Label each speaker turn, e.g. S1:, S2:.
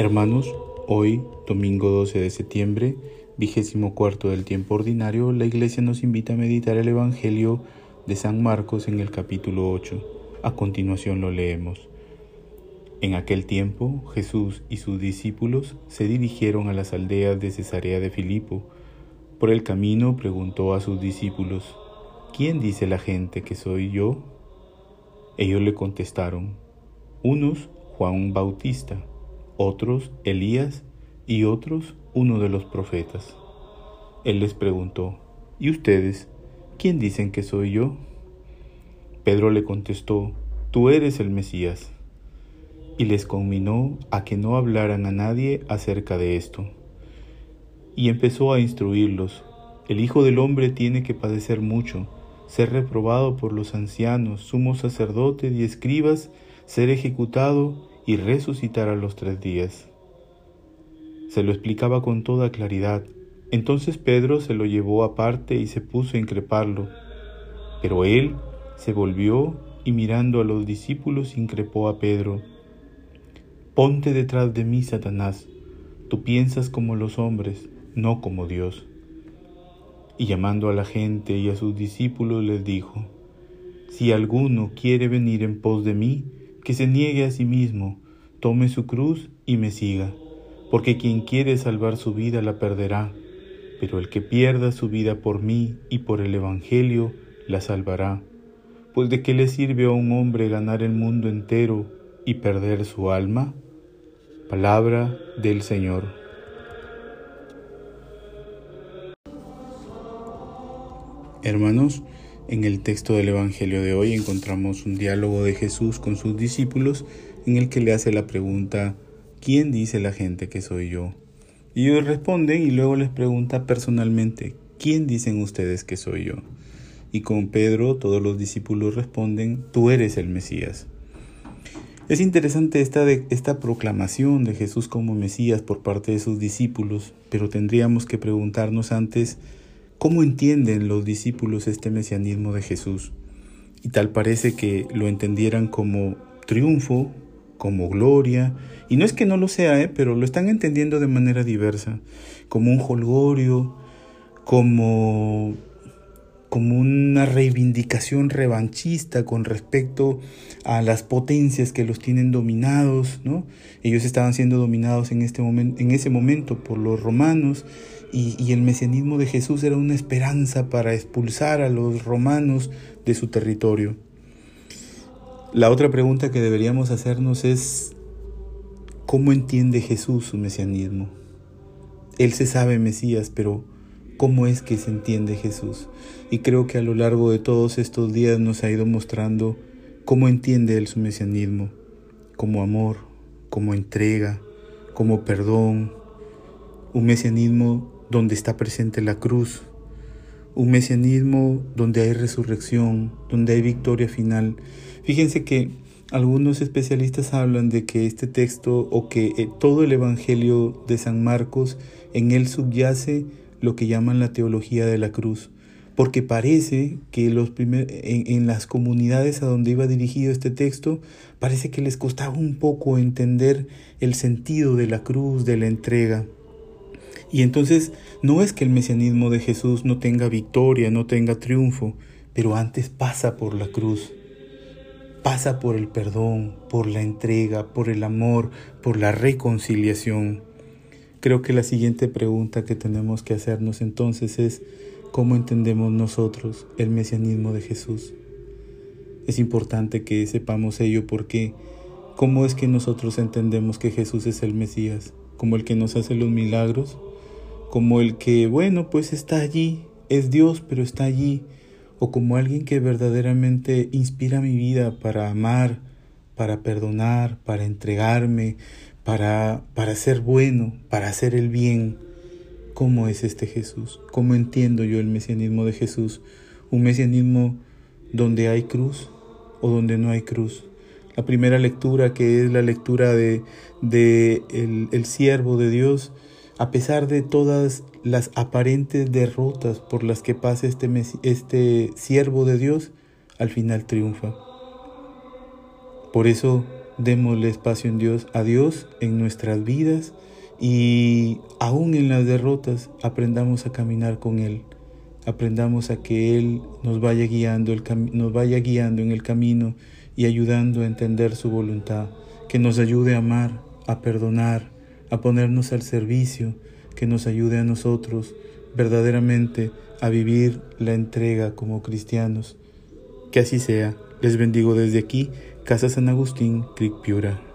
S1: Hermanos, hoy, domingo 12 de septiembre, vigésimo cuarto del tiempo ordinario, la Iglesia nos invita a meditar el Evangelio de San Marcos en el capítulo 8. A continuación lo leemos. En aquel tiempo, Jesús y sus discípulos se dirigieron a las aldeas de Cesarea de Filipo. Por el camino preguntó a sus discípulos, ¿quién dice la gente que soy yo? Ellos le contestaron, unos Juan Bautista otros Elías y otros uno de los profetas. Él les preguntó, ¿y ustedes? ¿Quién dicen que soy yo? Pedro le contestó, Tú eres el Mesías. Y les conminó a que no hablaran a nadie acerca de esto. Y empezó a instruirlos, el Hijo del Hombre tiene que padecer mucho, ser reprobado por los ancianos, sumos sacerdotes y escribas, ser ejecutado y resucitar a los tres días. Se lo explicaba con toda claridad. Entonces Pedro se lo llevó aparte y se puso a increparlo. Pero él se volvió y mirando a los discípulos increpó a Pedro. Ponte detrás de mí, Satanás. Tú piensas como los hombres, no como Dios. Y llamando a la gente y a sus discípulos les dijo, Si alguno quiere venir en pos de mí, que se niegue a sí mismo, tome su cruz y me siga, porque quien quiere salvar su vida la perderá, pero el que pierda su vida por mí y por el Evangelio la salvará. Pues de qué le sirve a un hombre ganar el mundo entero y perder su alma? Palabra del Señor. Hermanos, en el texto del Evangelio de hoy encontramos un diálogo de Jesús con sus discípulos en el que le hace la pregunta, ¿quién dice la gente que soy yo? Y ellos responden y luego les pregunta personalmente, ¿quién dicen ustedes que soy yo? Y con Pedro todos los discípulos responden, tú eres el Mesías. Es interesante esta, esta proclamación de Jesús como Mesías por parte de sus discípulos, pero tendríamos que preguntarnos antes, ¿Cómo entienden los discípulos este mesianismo de Jesús? Y tal parece que lo entendieran como triunfo, como gloria, y no es que no lo sea, ¿eh? pero lo están entendiendo de manera diversa, como un holgorio, como como una reivindicación revanchista con respecto a las potencias que los tienen dominados, ¿no? Ellos estaban siendo dominados en, este momento, en ese momento por los romanos y, y el mesianismo de Jesús era una esperanza para expulsar a los romanos de su territorio. La otra pregunta que deberíamos hacernos es, ¿cómo entiende Jesús su mesianismo? Él se sabe Mesías, pero cómo es que se entiende Jesús. Y creo que a lo largo de todos estos días nos ha ido mostrando cómo entiende él su mesianismo, como amor, como entrega, como perdón, un mesianismo donde está presente la cruz, un mesianismo donde hay resurrección, donde hay victoria final. Fíjense que algunos especialistas hablan de que este texto o que eh, todo el Evangelio de San Marcos en él subyace lo que llaman la teología de la cruz, porque parece que los primer, en, las comunidades a donde iba dirigido este texto, parece que les costaba un poco entender el sentido de la cruz, de la entrega. Y entonces no es que el mesianismo de Jesús no tenga victoria, no tenga triunfo, pero antes pasa por la cruz, pasa por el perdón, por la entrega, por el amor, por la reconciliación. Creo que la siguiente pregunta que tenemos que hacernos entonces es, ¿cómo entendemos nosotros el mesianismo de Jesús? Es importante que sepamos ello porque ¿cómo es que nosotros entendemos que Jesús es el Mesías? ¿Como el que nos hace los milagros? ¿Como el que, bueno, pues está allí, es Dios, pero está allí? ¿O como alguien que verdaderamente inspira mi vida para amar, para perdonar, para entregarme, para, para ser bueno, para hacer el bien. ¿Cómo es este Jesús? ¿Cómo entiendo yo el mesianismo de Jesús? ¿Un mesianismo donde hay cruz o donde no hay cruz? La primera lectura, que es la lectura de, de el, el siervo de Dios, a pesar de todas las aparentes derrotas por las que pasa este, este siervo de Dios, al final triunfa. Por eso démosle espacio en Dios, a Dios en nuestras vidas y aún en las derrotas aprendamos a caminar con Él. Aprendamos a que Él nos vaya guiando, el nos vaya guiando en el camino y ayudando a entender su voluntad, que nos ayude a amar, a perdonar, a ponernos al servicio, que nos ayude a nosotros verdaderamente a vivir la entrega como cristianos. Que así sea. Les bendigo desde aquí, Casa San Agustín, Cric Piura.